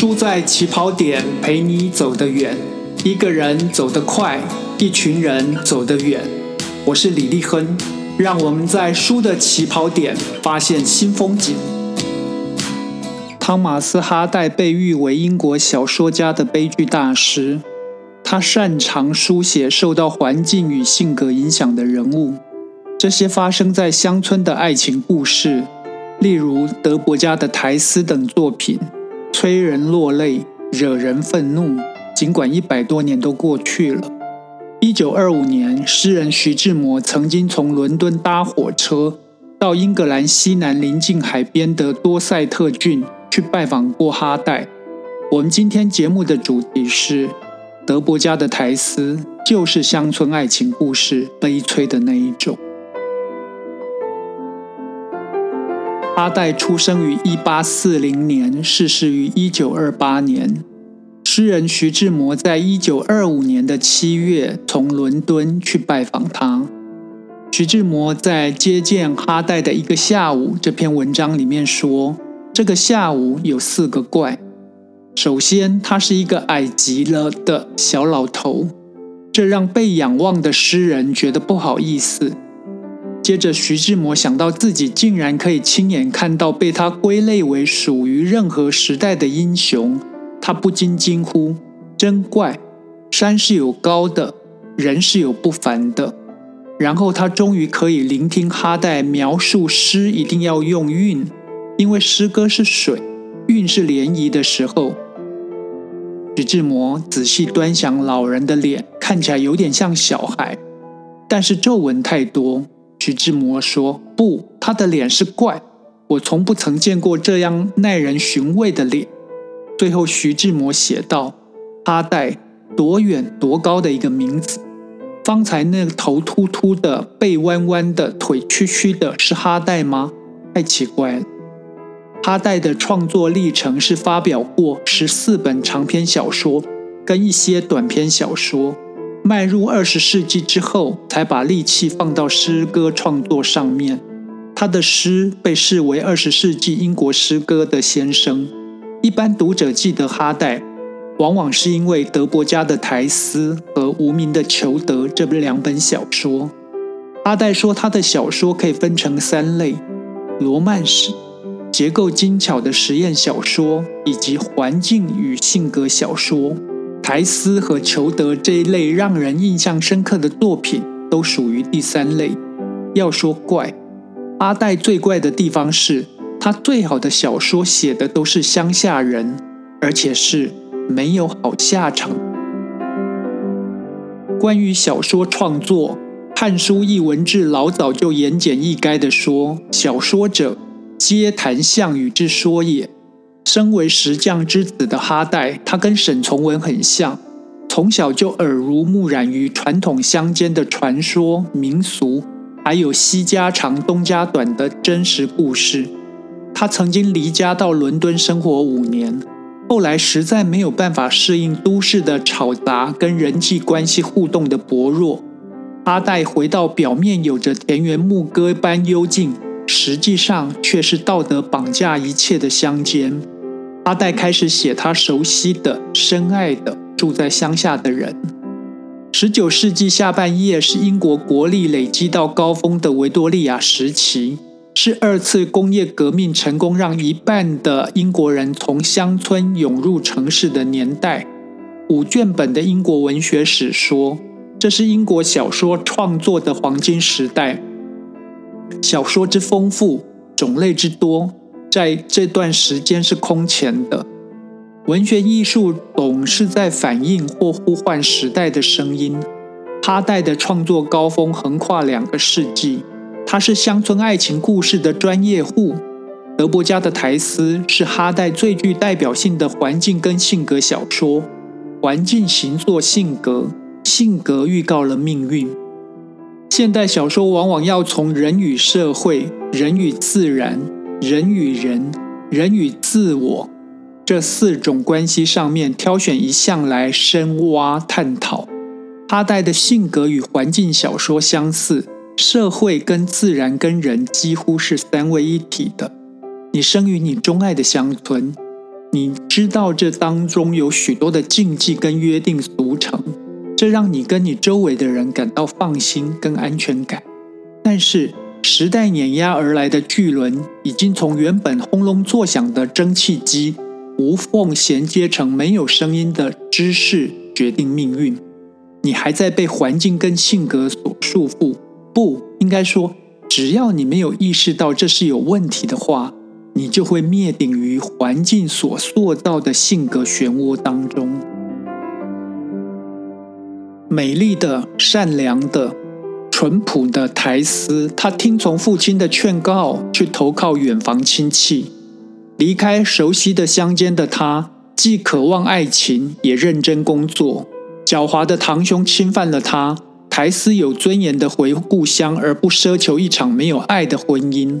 输在起跑点，陪你走得远。一个人走得快，一群人走得远。我是李立亨，让我们在输的起跑点发现新风景。汤马斯·哈代被誉为英国小说家的悲剧大师，他擅长书写受到环境与性格影响的人物，这些发生在乡村的爱情故事，例如德伯家的苔丝等作品。催人落泪，惹人愤怒。尽管一百多年都过去了，一九二五年，诗人徐志摩曾经从伦敦搭火车到英格兰西南临近海边的多塞特郡去拜访过哈代。我们今天节目的主题是德伯家的苔丝，就是乡村爱情故事悲催的那一种。哈代出生于一八四零年，逝世于一九二八年。诗人徐志摩在一九二五年的七月从伦敦去拜访他。徐志摩在接见哈代的一个下午这篇文章里面说，这个下午有四个怪。首先，他是一个矮极了的小老头，这让被仰望的诗人觉得不好意思。接着，徐志摩想到自己竟然可以亲眼看到被他归类为属于任何时代的英雄，他不禁惊呼：“真怪！山是有高的，人是有不凡的。”然后他终于可以聆听哈代描述诗一定要用韵，因为诗歌是水，韵是涟漪的时候。徐志摩仔细端详老人的脸，看起来有点像小孩，但是皱纹太多。徐志摩说：“不，他的脸是怪，我从不曾见过这样耐人寻味的脸。”最后，徐志摩写道：“哈代，多远多高的一个名字？方才那个头秃秃的、背弯弯的、腿曲曲的，是哈代吗？太奇怪了。”哈代的创作历程是发表过十四本长篇小说跟一些短篇小说。迈入二十世纪之后，才把力气放到诗歌创作上面。他的诗被视为二十世纪英国诗歌的先声。一般读者记得哈代，往往是因为德伯家的苔丝和无名的裘德这两本小说。哈代说，他的小说可以分成三类：罗曼史、结构精巧的实验小说，以及环境与性格小说。苔丝和裘德这一类让人印象深刻的作品都属于第三类。要说怪，阿黛最怪的地方是他最好的小说写的都是乡下人，而且是没有好下场。关于小说创作，《汉书·艺文志》老早就言简意赅地说：“小说者，皆谈项羽之说也。”身为石匠之子的哈代，他跟沈从文很像，从小就耳濡目染于传统乡间的传说民俗，还有西家长东家短的真实故事。他曾经离家到伦敦生活五年，后来实在没有办法适应都市的吵杂跟人际关系互动的薄弱，哈代回到表面有着田园牧歌般幽静，实际上却是道德绑架一切的乡间。阿代开始写他熟悉的、深爱的、住在乡下的人。十九世纪下半叶是英国国力累积到高峰的维多利亚时期，是二次工业革命成功让一半的英国人从乡村涌入城市的年代。五卷本的英国文学史说，这是英国小说创作的黄金时代。小说之丰富，种类之多。在这段时间是空前的，文学艺术总是在反映或呼唤时代的声音。哈代的创作高峰横跨两个世纪，他是乡村爱情故事的专业户。德伯家的苔丝是哈代最具代表性的环境跟性格小说，环境形作性格，性格预告了命运。现代小说往往要从人与社会、人与自然。人与人、人与自我这四种关系上面挑选一项来深挖探讨。哈代的性格与环境小说相似，社会跟自然跟人几乎是三位一体的。你生于你钟爱的乡村，你知道这当中有许多的禁忌跟约定俗成，这让你跟你周围的人感到放心跟安全感。但是时代碾压而来的巨轮，已经从原本轰隆作响的蒸汽机，无缝衔接成没有声音的知识，决定命运。你还在被环境跟性格所束缚？不应该说，只要你没有意识到这是有问题的话。你就会灭顶于环境所塑造的性格漩涡当中。美丽的、善良的、淳朴的苔丝，她听从父亲的劝告，去投靠远房亲戚，离开熟悉的乡间的她，既渴望爱情，也认真工作。狡猾的堂兄侵犯了她，苔丝有尊严的回故乡，而不奢求一场没有爱的婚姻。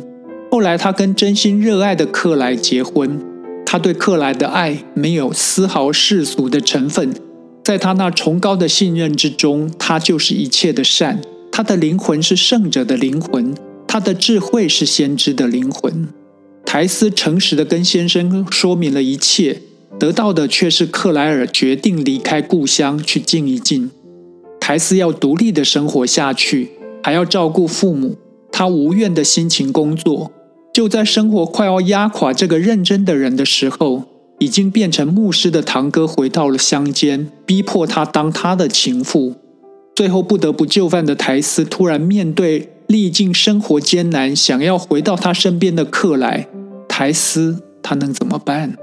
后来，他跟真心热爱的克莱结婚。他对克莱的爱没有丝毫世俗的成分，在他那崇高的信任之中，他就是一切的善。他的灵魂是圣者的灵魂，他的智慧是先知的灵魂。苔丝诚实的跟先生说明了一切，得到的却是克莱尔决定离开故乡去静一静。苔丝要独立的生活下去，还要照顾父母。他无怨的心情工作。就在生活快要压垮这个认真的人的时候，已经变成牧师的堂哥回到了乡间，逼迫他当他的情妇。最后不得不就范的苔丝，突然面对历尽生活艰难，想要回到他身边的克莱，苔丝他能怎么办？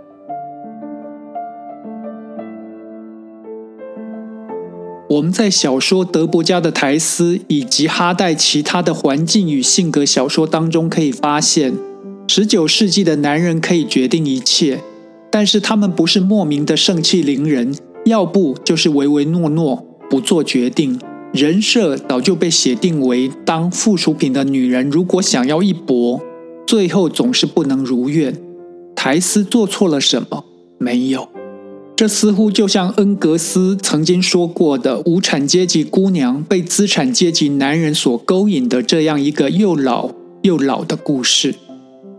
我们在小说《德伯家的苔丝》以及哈代其他的环境与性格小说当中，可以发现，十九世纪的男人可以决定一切，但是他们不是莫名的盛气凌人，要不就是唯唯诺诺不做决定。人设早就被写定为当附属品的女人，如果想要一搏，最后总是不能如愿。苔丝做错了什么？没有。这似乎就像恩格斯曾经说过的：“无产阶级姑娘被资产阶级男人所勾引的这样一个又老又老的故事。”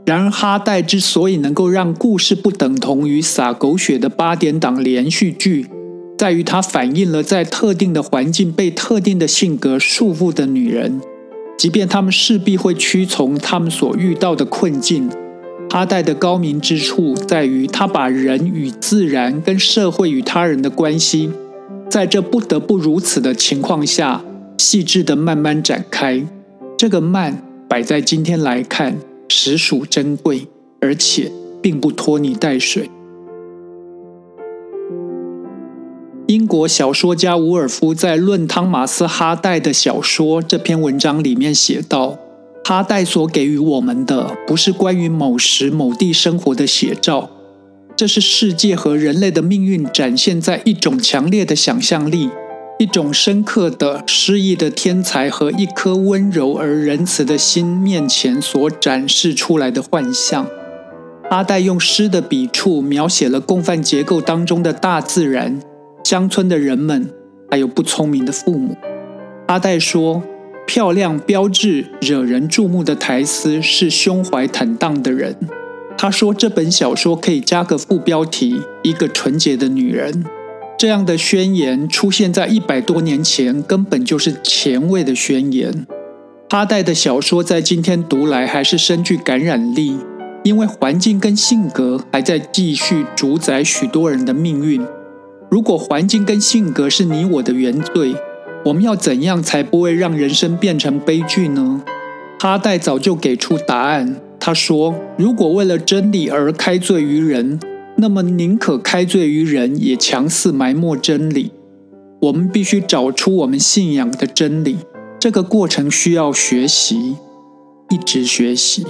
然而，哈代之所以能够让故事不等同于撒狗血的八点档连续剧，在于它反映了在特定的环境被特定的性格束缚的女人，即便她们势必会屈从她们所遇到的困境。阿黛的高明之处在于，她把人与自然、跟社会与他人的关系，在这不得不如此的情况下，细致的慢慢展开。这个慢摆在今天来看，实属珍贵，而且并不拖泥带水。英国小说家伍尔夫在《论汤马斯·哈代的小说》这篇文章里面写道。哈代所给予我们的，不是关于某时某地生活的写照，这是世界和人类的命运展现在一种强烈的想象力、一种深刻的诗意的天才和一颗温柔而仁慈的心面前所展示出来的幻象。阿代用诗的笔触描写了共犯结构当中的大自然、乡村的人们，还有不聪明的父母。阿黛说。漂亮、标致、惹人注目的台词是胸怀坦荡的人。他说：“这本小说可以加个副标题，一个纯洁的女人。”这样的宣言出现在一百多年前，根本就是前卫的宣言。阿黛的小说在今天读来还是深具感染力，因为环境跟性格还在继续主宰许多人的命运。如果环境跟性格是你我的原罪，我们要怎样才不会让人生变成悲剧呢？哈代早就给出答案。他说：“如果为了真理而开罪于人，那么宁可开罪于人，也强似埋没真理。我们必须找出我们信仰的真理。这个过程需要学习，一直学习。”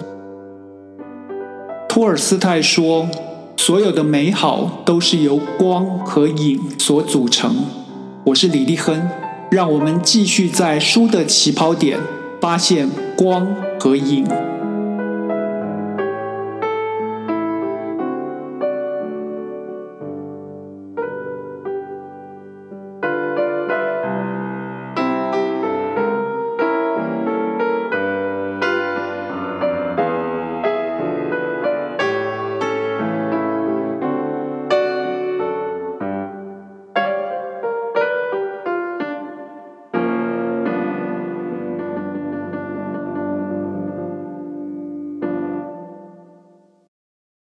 托尔斯泰说：“所有的美好都是由光和影所组成。”我是李立亨。让我们继续在书的起跑点发现光和影。